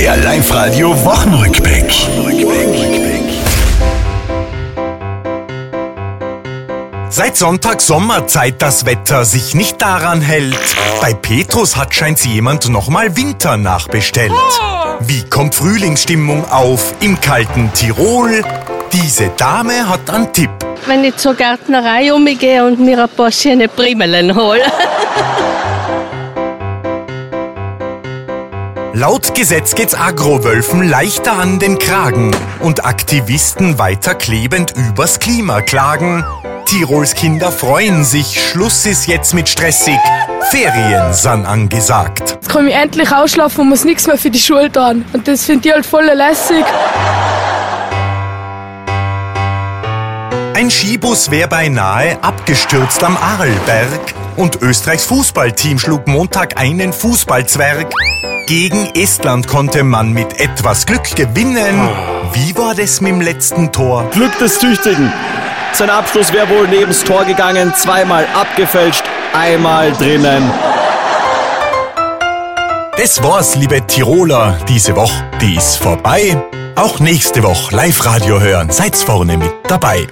Der Live-Radio Wochenrückblick. Seit Sonntag Sommerzeit das Wetter sich nicht daran hält. Bei Petrus hat scheint jemand nochmal Winter nachbestellt. Wie kommt Frühlingsstimmung auf im kalten Tirol? Diese Dame hat einen Tipp. wenn ich zur Gärtnerei umgehe und mir ein paar schöne Primelen hole. Laut Gesetz geht's Agrowölfen leichter an den Kragen und Aktivisten weiter klebend übers Klima klagen. Tirols Kinder freuen sich, Schluss ist jetzt mit stressig. Ferien sind angesagt. Jetzt kann ich endlich ausschlafen und muss nichts mehr für die Schule tun. Und das finde ich halt voll lässig. Ein Skibus wäre beinahe abgestürzt am Arlberg und Österreichs Fußballteam schlug Montag einen Fußballzwerg. Gegen Estland konnte man mit etwas Glück gewinnen. Wie war das mit dem letzten Tor? Glück des Tüchtigen. Sein Abschluss wäre wohl nebens Tor gegangen, zweimal abgefälscht, einmal drinnen. Das war's, liebe Tiroler, diese Woche, die ist vorbei. Auch nächste Woche Live-Radio hören, seid's vorne mit dabei.